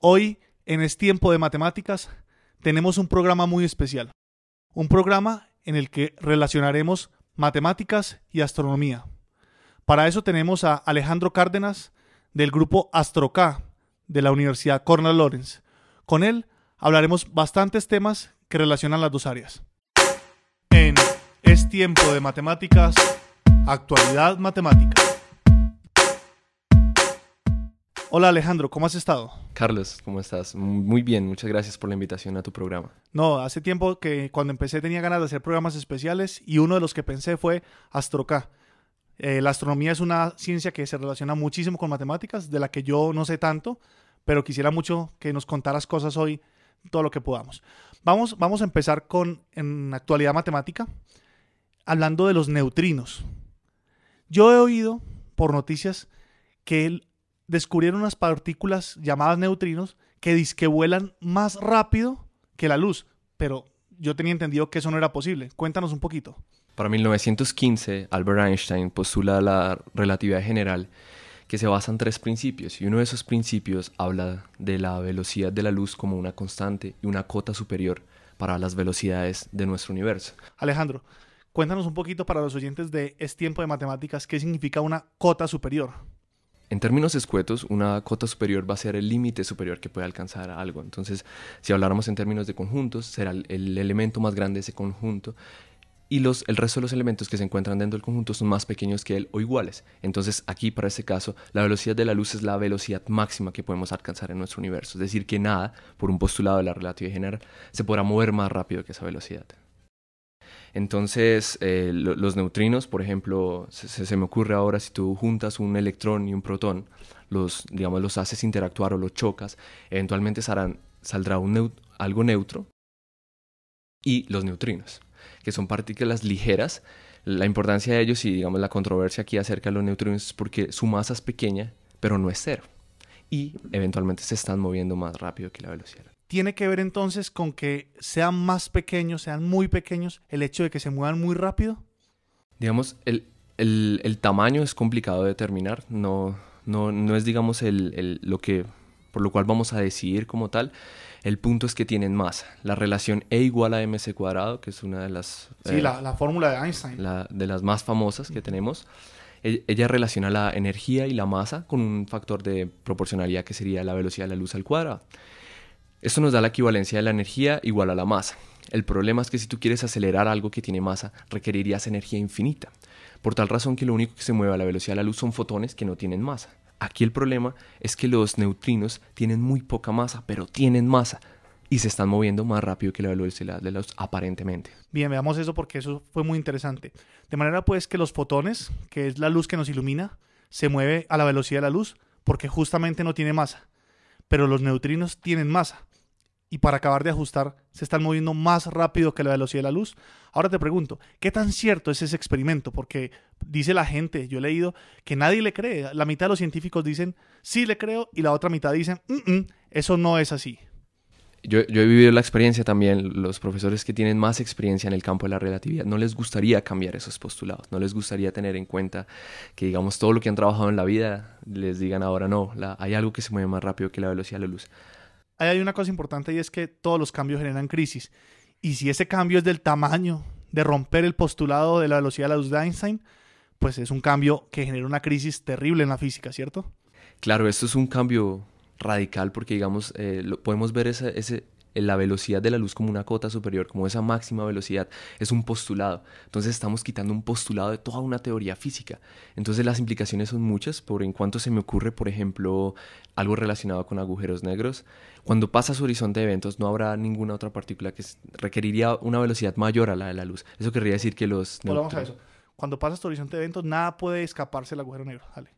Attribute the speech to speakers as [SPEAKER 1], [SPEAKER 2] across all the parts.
[SPEAKER 1] Hoy, en Es Tiempo de Matemáticas, tenemos un programa muy especial. Un programa en el que relacionaremos matemáticas y astronomía. Para eso tenemos a Alejandro Cárdenas del grupo AstroK de la Universidad Cornell Lawrence. Con él hablaremos bastantes temas que relacionan las dos áreas. En Es Tiempo de Matemáticas, Actualidad Matemática. Hola Alejandro, ¿cómo has estado?
[SPEAKER 2] Carlos, ¿cómo estás? Muy bien, muchas gracias por la invitación a tu programa.
[SPEAKER 1] No, hace tiempo que cuando empecé tenía ganas de hacer programas especiales y uno de los que pensé fue AstroK. Eh, la astronomía es una ciencia que se relaciona muchísimo con matemáticas, de la que yo no sé tanto, pero quisiera mucho que nos contaras cosas hoy, todo lo que podamos. Vamos, vamos a empezar con, en actualidad matemática, hablando de los neutrinos. Yo he oído por noticias que el descubrieron unas partículas llamadas neutrinos que disque vuelan más rápido que la luz, pero yo tenía entendido que eso no era posible. Cuéntanos un poquito.
[SPEAKER 2] Para 1915, Albert Einstein postula la relatividad general que se basa en tres principios y uno de esos principios habla de la velocidad de la luz como una constante y una cota superior para las velocidades de nuestro universo.
[SPEAKER 1] Alejandro, cuéntanos un poquito para los oyentes de Es tiempo de matemáticas qué significa una cota superior.
[SPEAKER 2] En términos escuetos, una cota superior va a ser el límite superior que puede alcanzar algo. Entonces, si habláramos en términos de conjuntos, será el, elemento más grande de ese conjunto y los, el resto de los elementos que se encuentran dentro del conjunto son más pequeños que él o iguales. Entonces, aquí para este caso, la velocidad de la luz es la velocidad máxima que podemos alcanzar en nuestro universo. Es decir, que nada, por un postulado de la relatividad general, se podrá mover más rápido que esa velocidad. Entonces, eh, los neutrinos, por ejemplo, se, me ocurre ahora si tú juntas un electrón y un protón, los, digamos, los haces interactuar o los chocas, eventualmente saldrá algo neutro y los neutrinos, que son partículas ligeras. La importancia de ellos y, digamos, la controversia aquí acerca de los neutrinos es porque su masa es pequeña, pero no es cero. Y eventualmente se están moviendo más rápido que la velocidad
[SPEAKER 1] tiene que ver entonces con que sean más pequeños, sean muy pequeños, el hecho de que se muevan muy rápido?
[SPEAKER 2] Digamos, el, el, tamaño es complicado de determinar, no, no, no es, digamos, el, lo que, por lo cual vamos a decidir como tal. El punto es que tienen masa. La relación E igual a mc cuadrado, que es una de las...
[SPEAKER 1] Sí, eh, la, la, fórmula de Einstein.
[SPEAKER 2] La, de las más famosas que tenemos. E, ella relaciona la energía y la masa con un factor de proporcionalidad que sería la velocidad de la luz al cuadrado. Esto nos da la equivalencia de la energía igual a la masa. El problema es que si tú quieres acelerar algo que tiene masa, requerirías energía infinita. Por tal razón que lo único que se mueve a la velocidad de la luz son fotones que no tienen masa. Aquí el problema es que los neutrinos tienen muy poca masa, pero tienen masa y se están moviendo más rápido que la velocidad de la luz aparentemente.
[SPEAKER 1] Bien, veamos eso porque eso fue muy interesante. De manera pues que los fotones, que es la luz que nos ilumina, se mueve a la velocidad de la luz porque justamente no tiene masa. Pero los neutrinos tienen masa y para acabar de ajustar se están moviendo más rápido que la velocidad de la luz. Ahora te pregunto, ¿qué tan cierto es ese experimento? Porque dice la gente, yo he leído que nadie le cree. La mitad de los científicos dicen, sí le creo, y la otra mitad dicen, mm, mm, eso no es así.
[SPEAKER 2] Yo, yo, he vivido la experiencia también, los profesores que tienen más experiencia en el campo de la relatividad, no les gustaría cambiar esos postulados, no les gustaría tener en cuenta que, digamos, todo lo que han trabajado en la vida, les digan ahora no, hay algo que se mueve más rápido que la velocidad de la luz
[SPEAKER 1] hay una cosa importante y es que todos los cambios generan crisis. Y si ese cambio es del tamaño de romper el postulado de la velocidad de la luz de Einstein, pues es un cambio que genera una crisis terrible en la física, ¿cierto?
[SPEAKER 2] Claro, esto es un cambio radical porque, digamos, eh, podemos ver ese, la velocidad de la luz como una cota superior, como esa máxima velocidad, es un postulado. Entonces estamos quitando un postulado de toda una teoría física. Entonces las implicaciones son muchas, por en cuanto se me ocurre, por ejemplo, algo relacionado con agujeros negros. Cuando pasa su horizonte de eventos no habrá ninguna otra partícula que requeriría una velocidad mayor a la de la luz. Eso querría decir que los...
[SPEAKER 1] Volvamos a eso. Cuando pasa su horizonte de eventos, nada puede escaparse del agujero negro. Dale.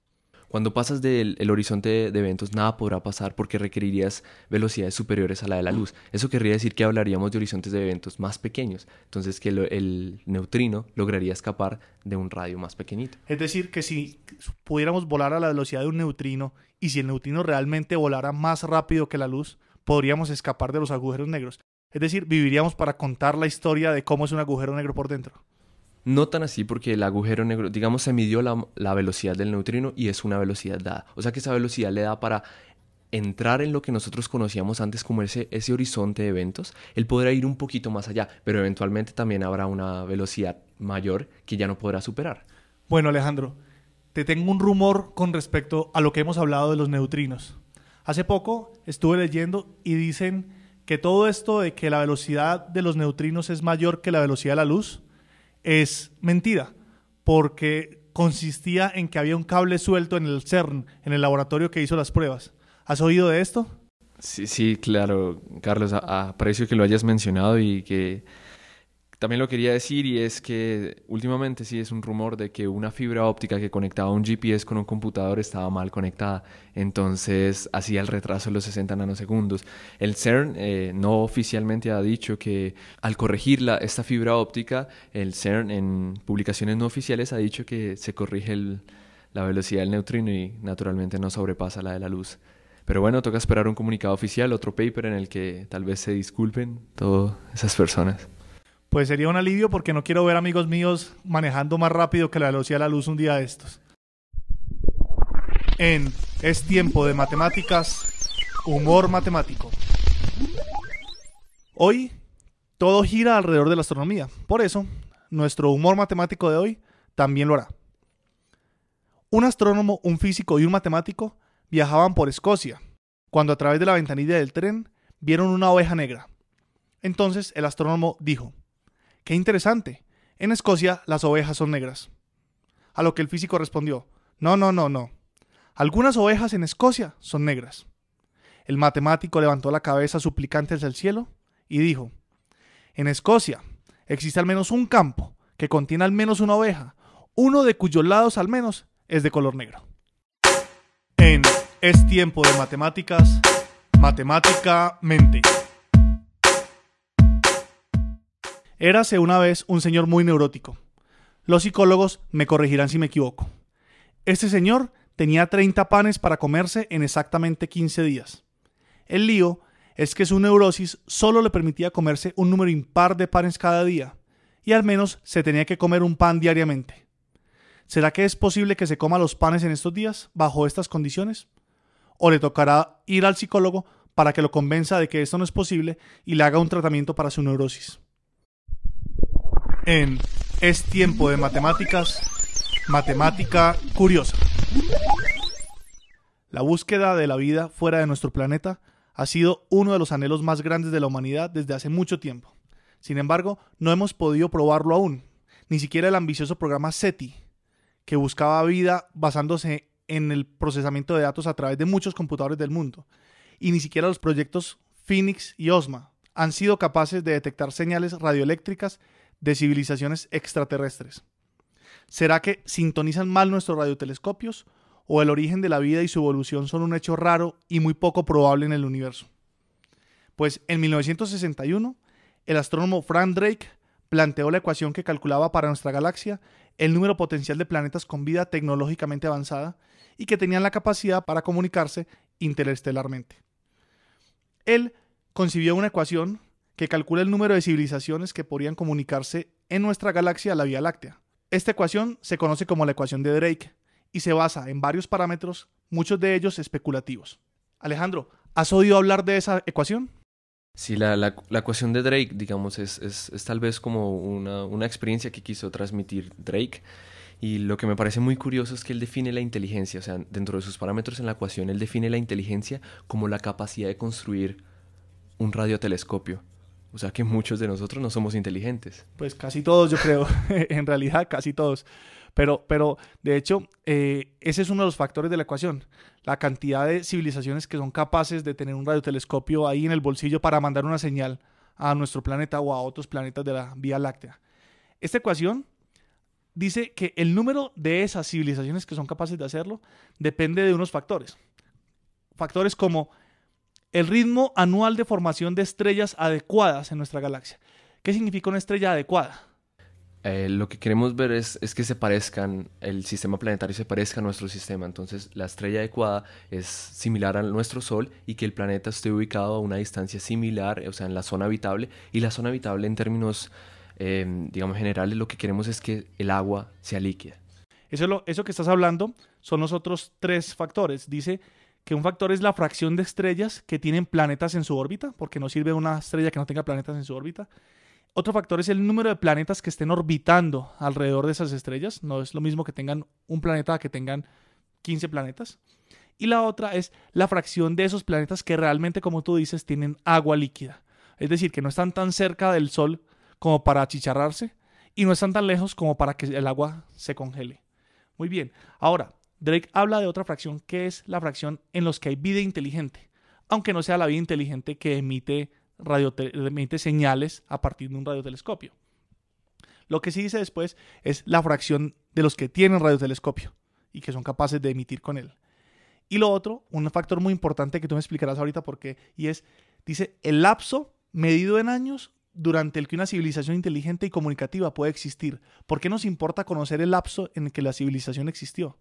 [SPEAKER 2] Cuando pasas del horizonte de eventos, nada podrá pasar porque requerirías velocidades superiores a la de la luz. Eso querría decir que hablaríamos de horizontes de eventos más pequeños. Entonces, que el neutrino lograría escapar de un radio más pequeñito.
[SPEAKER 1] Es decir, que si pudiéramos volar a la velocidad de un neutrino y si el neutrino realmente volara más rápido que la luz, podríamos escapar de los agujeros negros. Es decir, viviríamos para contar la historia de cómo es un agujero negro por dentro.
[SPEAKER 2] No tan así porque el agujero negro, digamos, se midió la, velocidad del neutrino y es una velocidad dada. O sea que esa velocidad le da para entrar en lo que nosotros conocíamos antes como ese, ese horizonte de eventos. Él podrá ir un poquito más allá, pero eventualmente también habrá una velocidad mayor que ya no podrá superar.
[SPEAKER 1] Bueno, Alejandro, te tengo un rumor con respecto a lo que hemos hablado de los neutrinos. Hace poco estuve leyendo y dicen que todo esto de que la velocidad de los neutrinos es mayor que la velocidad de la luz, es mentira, porque consistía en que había un cable suelto en el CERN, en el laboratorio que hizo las pruebas. ¿Has oído de esto?
[SPEAKER 2] Sí, sí, claro, Carlos, aprecio que lo hayas mencionado y que también lo quería decir y es que últimamente sí es un rumor de que una fibra óptica que conectaba un GPS con un computador estaba mal conectada, entonces hacía el retraso de los 60 nanosegundos. El CERN eh, no oficialmente ha dicho que al corregir esta fibra óptica, el CERN en publicaciones no oficiales ha dicho que se corrige la velocidad del neutrino y naturalmente no sobrepasa la de la luz. Pero bueno, toca esperar un comunicado oficial, otro paper en el que tal vez se disculpen todas esas personas
[SPEAKER 1] pues sería un alivio porque no quiero ver amigos míos manejando más rápido que la velocidad de la luz un día de estos. En Es tiempo de matemáticas, humor matemático. Hoy todo gira alrededor de la astronomía, por eso nuestro humor matemático de hoy también lo hará. Un astrónomo, un físico y un matemático viajaban por Escocia, cuando a través de la ventanilla del tren vieron una oveja negra. Entonces el astrónomo dijo, Qué interesante. En Escocia las ovejas son negras. A lo que el físico respondió, no, no, no, no. Algunas ovejas en Escocia son negras. El matemático levantó la cabeza suplicante hacia el cielo y dijo, en Escocia existe al menos un campo que contiene al menos una oveja, uno de cuyos lados al menos es de color negro. En Es tiempo de matemáticas, matemáticamente. Érase una vez un señor muy neurótico. Los psicólogos me corregirán si me equivoco. Este señor tenía 30 panes para comerse en exactamente 15 días. El lío es que su neurosis solo le permitía comerse un número impar de panes cada día, y al menos se tenía que comer un pan diariamente. ¿Será que es posible que se coma los panes en estos días, bajo estas condiciones? ¿O le tocará ir al psicólogo para que lo convenza de que esto no es posible y le haga un tratamiento para su neurosis? En Es tiempo de matemáticas, matemática curiosa. La búsqueda de la vida fuera de nuestro planeta ha sido uno de los anhelos más grandes de la humanidad desde hace mucho tiempo. Sin embargo, no hemos podido probarlo aún, ni siquiera el ambicioso programa SETI, que buscaba vida basándose en el procesamiento de datos a través de muchos computadores del mundo, y ni siquiera los proyectos Phoenix y OSMA han sido capaces de detectar señales radioeléctricas de civilizaciones extraterrestres. ¿Será que sintonizan mal nuestros radiotelescopios o el origen de la vida y su evolución son un hecho raro y muy poco probable en el universo? Pues en 1961, el astrónomo Frank Drake planteó la ecuación que calculaba para nuestra galaxia el número potencial de planetas con vida tecnológicamente avanzada y que tenían la capacidad para comunicarse interestelarmente. Él concibió una ecuación que calcula el número de civilizaciones que podrían comunicarse en nuestra galaxia la Vía Láctea. Esta ecuación se conoce como la ecuación de Drake y se basa en varios parámetros, muchos de ellos especulativos. Alejandro, ¿has oído hablar de esa ecuación?
[SPEAKER 2] Sí, la, ecuación de Drake, digamos, es, es, tal vez como una, una, experiencia que quiso transmitir Drake. Y lo que me parece muy curioso es que él define la inteligencia, o sea, dentro de sus parámetros en la ecuación, él define la inteligencia como la capacidad de construir un radiotelescopio. O sea que muchos de nosotros no somos inteligentes.
[SPEAKER 1] Pues casi todos, yo creo. en realidad, casi todos. Pero, pero de hecho, eh, ese es uno de los factores de la ecuación. La cantidad de civilizaciones que son capaces de tener un radiotelescopio ahí en el bolsillo para mandar una señal a nuestro planeta o a otros planetas de la Vía Láctea. Esta ecuación dice que el número de esas civilizaciones que son capaces de hacerlo depende de unos factores. Factores como el ritmo anual de formación de estrellas adecuadas en nuestra galaxia. ¿Qué significa una estrella adecuada?
[SPEAKER 2] Eh, lo que queremos ver es, que se parezcan, el sistema planetario se parezca a nuestro sistema. Entonces, la estrella adecuada es similar a nuestro Sol y que el planeta esté ubicado a una distancia similar, o sea, en la zona habitable. Y la zona habitable, en términos, eh, digamos, generales, lo que queremos es que el agua sea líquida.
[SPEAKER 1] Eso, lo, eso que estás hablando son los otros tres factores. Dice que un factor es la fracción de estrellas que tienen planetas en su órbita, porque no sirve una estrella que no tenga planetas en su órbita. Otro factor es el número de planetas que estén orbitando alrededor de esas estrellas. No es lo mismo que tengan un planeta que tengan 15 planetas. Y la otra es la fracción de esos planetas que realmente, como tú dices, tienen agua líquida. Es decir, que no están tan cerca del Sol como para achicharrarse y no están tan lejos como para que el agua se congele. Muy bien. Ahora, Drake habla de otra fracción que es la fracción en los que hay vida inteligente, aunque no sea la vida inteligente que emite emite señales a partir de un radiotelescopio. Lo que sí dice después es la fracción de los que tienen radiotelescopio y que son capaces de emitir con él. Y lo otro, un factor muy importante que tú me explicarás ahorita por qué, y es, dice, el lapso medido en años durante el que una civilización inteligente y comunicativa puede existir. ¿Por qué nos importa conocer el lapso en el que la civilización existió?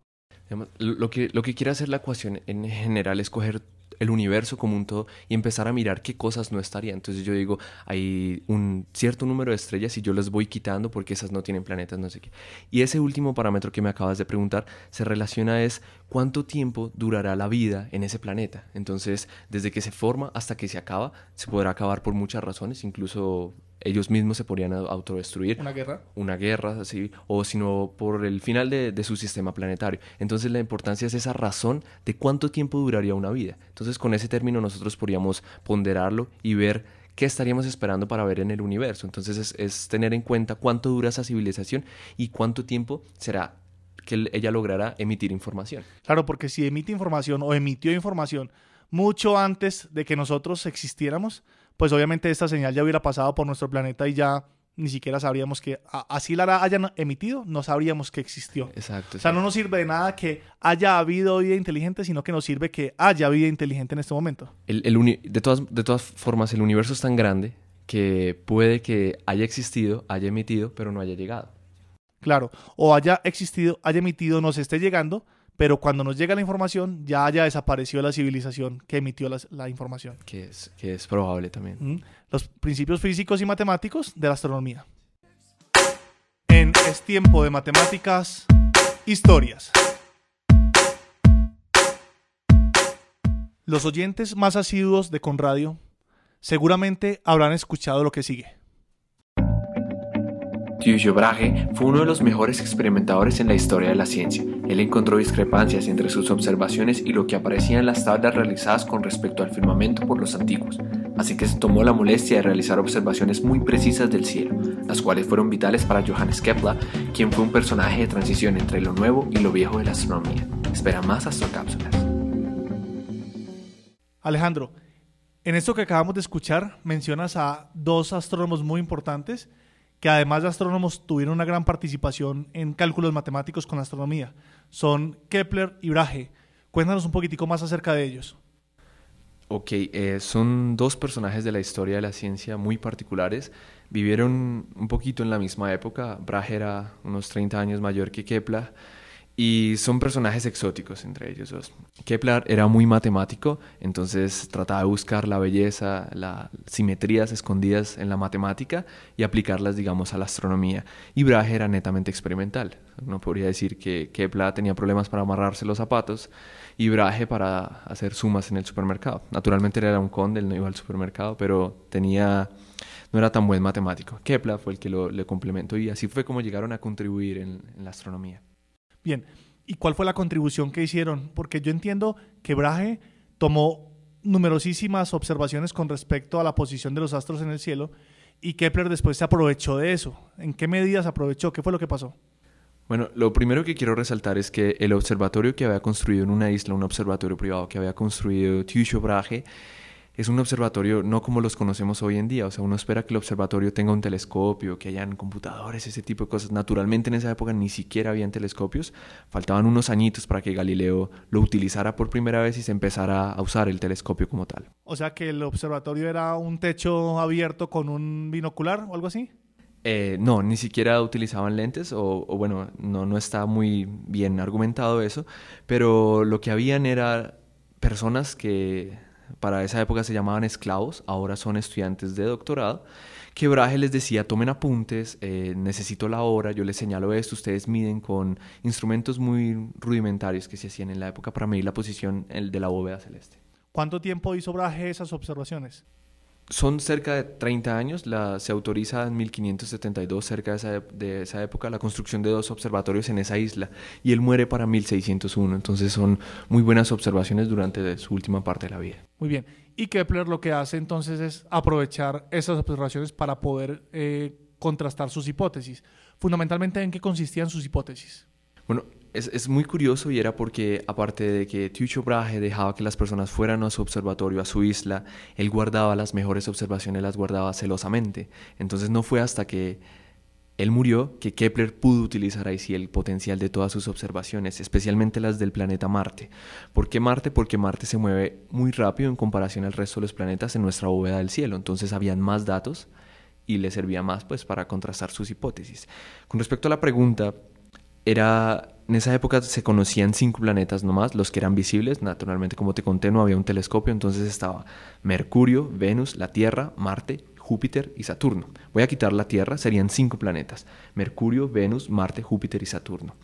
[SPEAKER 2] Lo que, lo que quiere hacer la ecuación en general es coger el universo como un todo y empezar a mirar qué cosas no estarían. Entonces yo digo, hay un cierto número de estrellas y yo las voy quitando porque esas no tienen planetas, no sé qué. Y ese último parámetro que me acabas de preguntar se relaciona es cuánto tiempo durará la vida en ese planeta. Entonces, desde que se forma hasta que se acaba, se podrá acabar por muchas razones, incluso ellos mismos se podrían autodestruir.
[SPEAKER 1] ¿Una guerra?
[SPEAKER 2] Una guerra, así, o sino por el final de, de, su sistema planetario. Entonces la importancia es esa razón de cuánto tiempo duraría una vida. Entonces con ese término nosotros podríamos ponderarlo y ver qué estaríamos esperando para ver en el universo. Entonces es, es tener en cuenta cuánto dura esa civilización y cuánto tiempo será que ella logrará emitir información.
[SPEAKER 1] Claro, porque si emite información o emitió información mucho antes de que nosotros existiéramos, pues obviamente esta señal ya hubiera pasado por nuestro planeta y ya ni siquiera sabríamos que así la hayan emitido, no sabríamos que existió.
[SPEAKER 2] Exacto.
[SPEAKER 1] O sea, no nos sirve de nada que haya habido vida inteligente, sino que nos sirve que haya vida inteligente en este momento.
[SPEAKER 2] El, de, todas, de todas formas, el universo es tan grande que puede que haya existido, haya emitido, pero no haya llegado.
[SPEAKER 1] Claro, o haya existido, haya emitido, nos esté llegando, pero cuando nos llega la información ya haya desaparecido la civilización que emitió la, información.
[SPEAKER 2] Que es, que es probable también.
[SPEAKER 1] Los principios físicos y matemáticos de la astronomía. En Es Tiempo de Matemáticas, historias. Los oyentes más asiduos de Conradio seguramente habrán escuchado lo que sigue.
[SPEAKER 3] Tycho Brahe fue uno de los mejores experimentadores en la historia de la ciencia. Él encontró discrepancias entre sus observaciones y lo que aparecía en las tablas realizadas con respecto al firmamento por los antiguos, así que se tomó la molestia de realizar observaciones muy precisas del cielo, las cuales fueron vitales para Johannes Kepler, quien fue un personaje de transición entre lo nuevo y lo viejo de la astronomía. Espera más astrocápsulas.
[SPEAKER 1] Alejandro, en esto que acabamos de escuchar mencionas a dos astrónomos muy importantes que además de astrónomos tuvieron una gran participación en cálculos matemáticos con astronomía. Son Kepler y Brahe. Cuéntanos un poquitico más acerca de ellos.
[SPEAKER 2] Ok, eh, son dos personajes de la historia de la ciencia muy particulares. Vivieron un poquito en la misma época. Brahe era unos 30 años mayor que Kepler y son personajes exóticos entre ellos dos. Kepler era muy matemático, entonces trataba de buscar la belleza, las simetrías escondidas en la matemática y aplicarlas, digamos, a la astronomía. Y Brahe era netamente experimental. Uno podría decir que Kepler tenía problemas para amarrarse los zapatos y Brahe para hacer sumas en el supermercado. Naturalmente era un conde, él no iba al supermercado, pero tenía no era tan buen matemático. Kepler fue el que lo, le complementó y así fue como llegaron a contribuir en la astronomía.
[SPEAKER 1] Bien, ¿y cuál fue la contribución que hicieron? Porque yo entiendo que Brahe tomó numerosísimas observaciones con respecto a la posición de los astros en el cielo y Kepler después se aprovechó de eso. ¿En qué medidas aprovechó? ¿Qué fue lo que pasó?
[SPEAKER 2] Bueno, lo primero que quiero resaltar es que el observatorio que había construido en una isla, un observatorio privado que había construido Tycho Brahe, es un observatorio no como los conocemos hoy en día. O sea, uno espera que el observatorio tenga un telescopio, que hayan computadores, ese tipo de cosas. Naturalmente en esa época ni siquiera habían telescopios. Faltaban unos añitos para que Galileo lo utilizara por primera vez y se empezara a usar el telescopio como tal.
[SPEAKER 1] O sea que el observatorio era un techo abierto con un binocular o algo así.
[SPEAKER 2] Eh, no, ni siquiera utilizaban lentes, o, o, bueno, no, no está muy bien argumentado eso, pero lo que habían era personas que para esa época se llamaban esclavos, ahora son estudiantes de doctorado, que Brahe les decía, tomen apuntes, eh, necesito la hora, yo les señalo esto, ustedes miden con instrumentos muy rudimentarios que se hacían en la época para medir la posición de la bóveda celeste.
[SPEAKER 1] ¿Cuánto tiempo hizo Brahe esas observaciones?
[SPEAKER 2] Son cerca de 30 años, la, se autoriza en 1572, cerca de esa, de esa, época, la construcción de dos observatorios en esa isla, y él muere para 1601, entonces son muy buenas observaciones durante su última parte de la vida.
[SPEAKER 1] Muy bien, y Kepler lo que hace entonces es aprovechar esas observaciones para poder eh, contrastar sus hipótesis. Fundamentalmente, ¿en qué consistían sus hipótesis?
[SPEAKER 2] Bueno, es, es, muy curioso y era porque, aparte de que Tycho Brahe dejaba que las personas fueran a su observatorio, a su isla, él guardaba las mejores observaciones, las guardaba celosamente. Entonces no fue hasta que él murió que Kepler pudo utilizar ahí sí el potencial de todas sus observaciones, especialmente las del planeta Marte. ¿Por qué Marte? Porque Marte se mueve muy rápido en comparación al resto de los planetas en nuestra bóveda del cielo. Entonces habían más datos y le servía más pues para contrastar sus hipótesis. Con respecto a la pregunta, era en esa época se conocían cinco planetas nomás, los que eran visibles. Naturalmente, como te conté, no había un telescopio, entonces estaba Mercurio, Venus, la Tierra, Marte, Júpiter y Saturno. Voy a quitar la Tierra, serían cinco planetas. Mercurio, Venus, Marte, Júpiter y Saturno.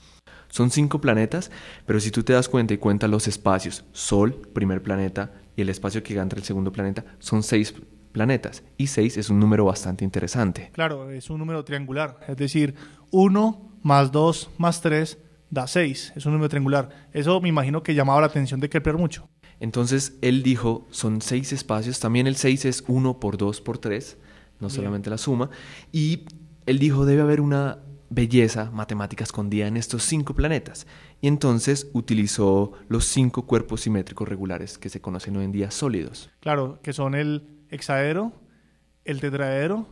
[SPEAKER 2] Son cinco planetas, pero si tú te das cuenta y cuentas los espacios, Sol, primer planeta, y el espacio que entre el segundo planeta, son seis planetas. Y seis es un número bastante interesante.
[SPEAKER 1] Claro, es un número triangular. Es decir, uno más dos más tres da 6, es un número triangular. Eso me imagino que llamaba la atención de Kepler mucho.
[SPEAKER 2] Entonces él dijo, son seis espacios, también el 6 es 1 por 2 por 3, no solamente la suma, y él dijo, debe haber una belleza matemática escondida en estos cinco planetas. Y entonces utilizó los cinco cuerpos simétricos regulares que se conocen hoy en día sólidos.
[SPEAKER 1] Claro, que son el hexaedro, el tetraedro,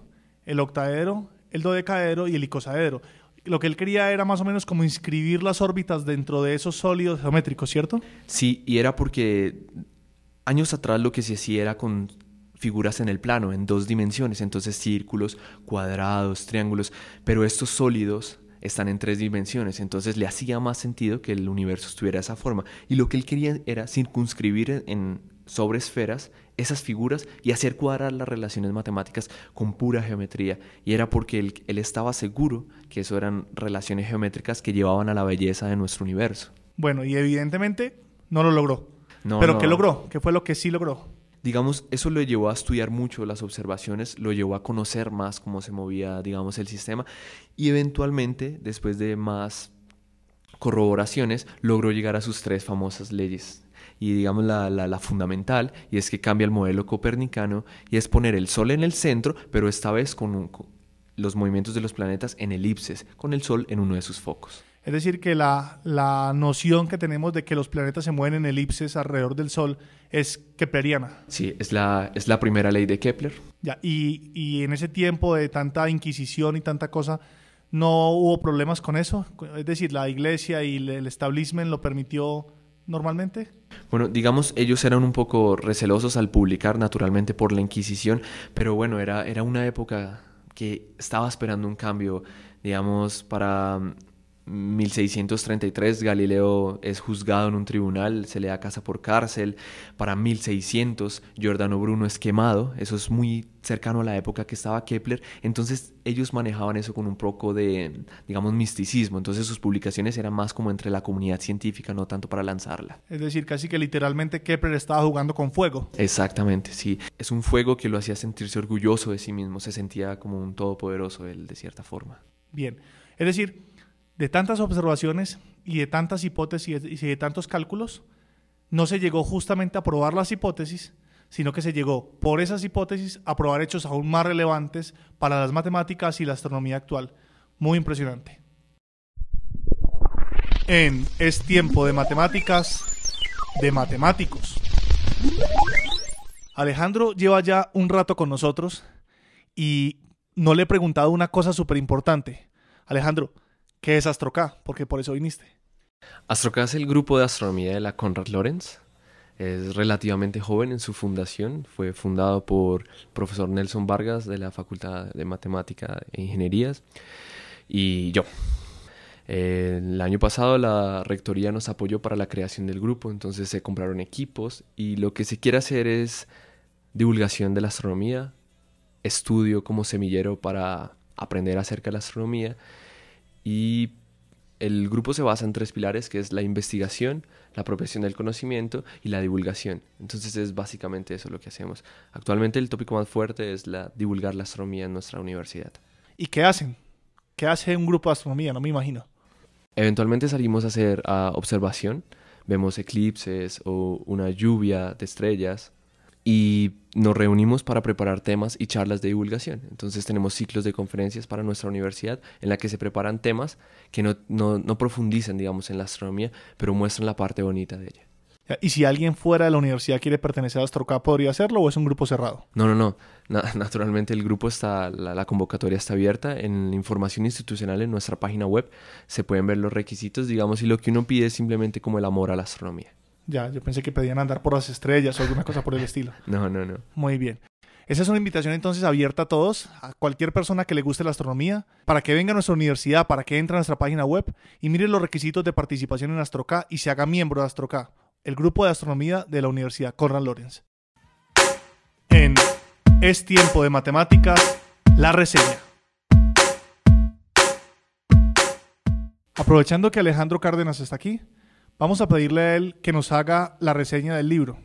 [SPEAKER 1] el octaedro, el dodecaedro y el icosaedro lo que él quería era más o menos como inscribir las órbitas dentro de esos sólidos geométricos, ¿cierto?
[SPEAKER 2] Sí, y era porque años atrás lo que se hacía era con figuras en el plano, en dos dimensiones, entonces círculos, cuadrados, triángulos, pero estos sólidos están en tres dimensiones, entonces le hacía más sentido que el universo estuviera de esa forma. Y lo que él quería era circunscribir en, sobre esferas esas figuras y hacer cuadrar las relaciones matemáticas con pura geometría. Y era porque él, él estaba seguro que eso eran relaciones geométricas que llevaban a la belleza de nuestro universo.
[SPEAKER 1] Bueno, y evidentemente no lo logró. No, Pero ¿qué logró? ¿Qué fue lo que sí logró?
[SPEAKER 2] Digamos, eso lo llevó a estudiar mucho las observaciones, lo llevó a conocer más cómo se movía, digamos, el sistema y eventualmente, después de más corroboraciones, logró llegar a sus tres famosas leyes y digamos la, la, fundamental, y es que cambia el modelo copernicano y es poner el Sol en el centro, pero esta vez con, los movimientos de los planetas en elipses, con el Sol en uno de sus focos.
[SPEAKER 1] Es decir, que la, la, noción que tenemos de que los planetas se mueven en elipses alrededor del Sol es kepleriana.
[SPEAKER 2] Sí, es la, es la primera ley de Kepler.
[SPEAKER 1] Ya, y, y en ese tiempo de tanta inquisición y tanta cosa, ¿no hubo problemas con eso? Es decir, la iglesia y el establishment lo permitió normalmente?
[SPEAKER 2] Bueno, digamos, ellos eran un poco recelosos al publicar, naturalmente, por la Inquisición, pero bueno, era, era una época que estaba esperando un cambio, digamos, para 1633 Galileo es juzgado en un tribunal, se le da casa por cárcel. Para 1600 Giordano Bruno es quemado, eso es muy cercano a la época que estaba Kepler. Entonces ellos manejaban eso con un poco de, digamos, misticismo. Entonces sus publicaciones eran más como entre la comunidad científica, no tanto para lanzarla.
[SPEAKER 1] Es decir, casi que literalmente Kepler estaba jugando con fuego.
[SPEAKER 2] Exactamente, sí. Es un fuego que lo hacía sentirse orgulloso de sí mismo, se sentía como un todopoderoso él, de cierta forma.
[SPEAKER 1] Bien, es decir, de tantas observaciones y de tantas hipótesis y de tantos cálculos, no se llegó justamente a probar las hipótesis, sino que se llegó por esas hipótesis a probar hechos aún más relevantes para las matemáticas y la astronomía actual. Muy impresionante. En Es tiempo de matemáticas, de matemáticos. Alejandro lleva ya un rato con nosotros y no le he preguntado una cosa súper importante. Alejandro, ¿qué es AstroK? Porque por eso viniste.
[SPEAKER 2] AstroK es el grupo de astronomía de la Conrad Lorenz. Es relativamente joven en su fundación. Fue fundado por el profesor Nelson Vargas de la Facultad de Matemática e Ingenierías y yo. el año pasado la rectoría nos apoyó para la creación del grupo, entonces se compraron equipos y lo que se quiere hacer es divulgación de la astronomía, estudio como semillero para aprender acerca de la astronomía y el grupo se basa en tres pilares, que es la investigación, la apropiación del conocimiento y la divulgación. Entonces es básicamente eso lo que hacemos. Actualmente el tópico más fuerte es la divulgar la astronomía en nuestra universidad.
[SPEAKER 1] ¿Y qué hacen? ¿Qué hace un grupo de astronomía? No me imagino.
[SPEAKER 2] Eventualmente salimos a hacer observación, vemos eclipses o una lluvia de estrellas y nos reunimos para preparar temas y charlas de divulgación. Entonces tenemos ciclos de conferencias para nuestra universidad en la que se preparan temas que no, no, no profundizan, digamos, en la astronomía, pero muestran la parte bonita de ella.
[SPEAKER 1] ¿Y si alguien fuera de la universidad quiere pertenecer a AstroK, podría hacerlo o es un grupo cerrado?
[SPEAKER 2] No, no, no. naturalmente el grupo está, la, la, convocatoria está abierta. En la información institucional en nuestra página web se pueden ver los requisitos, digamos, y lo que uno pide es simplemente como el amor a la astronomía.
[SPEAKER 1] Ya, yo pensé que pedían andar por las estrellas o alguna cosa por el estilo.
[SPEAKER 2] No, no, no.
[SPEAKER 1] Muy bien. Esa es una invitación entonces abierta a todos, a cualquier persona que le guste la astronomía, para que venga a nuestra universidad, para que entre a nuestra página web y mire los requisitos de participación en AstroK y se haga miembro de AstroK, el grupo de astronomía de la Universidad Conrad Lorenz. En Es tiempo de matemáticas, la reseña. Aprovechando que Alejandro Cárdenas está aquí, vamos a pedirle a él que nos haga la reseña del libro.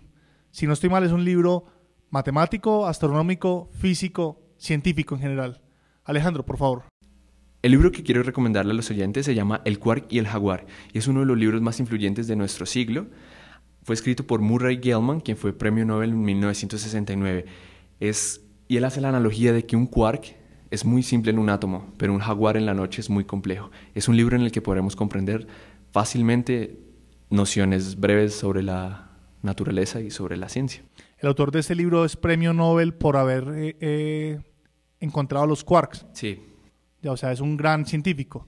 [SPEAKER 1] Si no estoy mal, es un libro matemático, astronómico, físico, científico en general. Alejandro, por favor.
[SPEAKER 2] El libro que quiero recomendarle a los oyentes se llama El Quark y el Jaguar y es uno de los libros más influyentes de nuestro siglo. Fue escrito por Murray Gell-Mann, quien fue premio Nobel en 1969. Es, y él hace la analogía de que un quark es muy simple en un átomo, pero un jaguar en la noche es muy complejo. Es un libro en el que podremos comprender fácilmente nociones breves sobre la naturaleza y sobre la ciencia.
[SPEAKER 1] El autor de este libro es premio Nobel por haber eh, eh, encontrado los quarks.
[SPEAKER 2] Sí.
[SPEAKER 1] Ya, o sea, es un gran científico.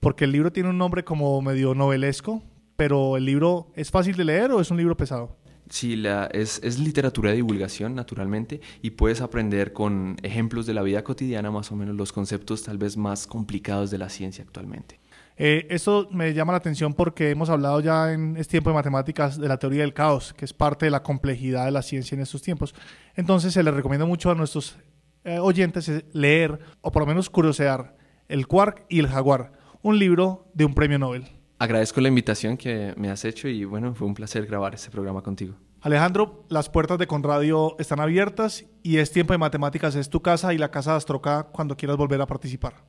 [SPEAKER 1] Porque el libro tiene un nombre como medio novelesco, pero el libro es fácil de leer o es un libro pesado.
[SPEAKER 2] Sí, la, es, es, literatura de divulgación, naturalmente, y puedes aprender con ejemplos de la vida cotidiana más o menos los conceptos tal vez más complicados de la ciencia actualmente.
[SPEAKER 1] Eh, esto me llama la atención porque hemos hablado ya en este tiempo de matemáticas de la teoría del caos, que es parte de la complejidad de la ciencia en estos tiempos. Entonces se les recomienda mucho a nuestros eh, oyentes leer, o por lo menos curiosear, El Quark y el Jaguar, un libro de un premio Nobel.
[SPEAKER 2] Agradezco la invitación que me has hecho y bueno, fue un placer grabar este programa contigo.
[SPEAKER 1] Alejandro, las puertas de Conradio están abiertas y es tiempo de matemáticas, es tu casa y la casa de Astroca cuando quieras volver a participar.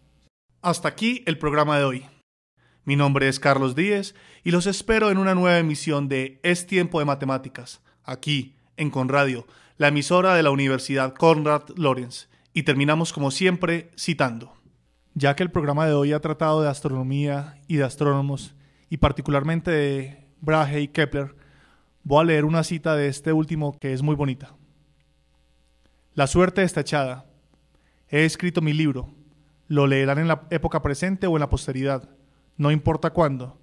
[SPEAKER 1] Hasta aquí el programa de hoy. Mi nombre es Carlos Díez y los espero en una nueva emisión de Es Tiempo de Matemáticas, aquí en Conradio, la emisora de la Universidad Conrad Lorenz. Y terminamos como siempre citando. Ya que el programa de hoy ha tratado de astronomía y de astrónomos, y particularmente de Brahe y Kepler, voy a leer una cita de este último que es muy bonita. La suerte está echada. He escrito mi libro. Lo leerán en la época presente o en la posteridad no importa cuándo.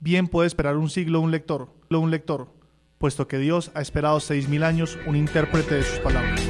[SPEAKER 1] Bien puede esperar un siglo un lector, un lector, puesto que Dios ha esperado seis mil años un intérprete de sus palabras.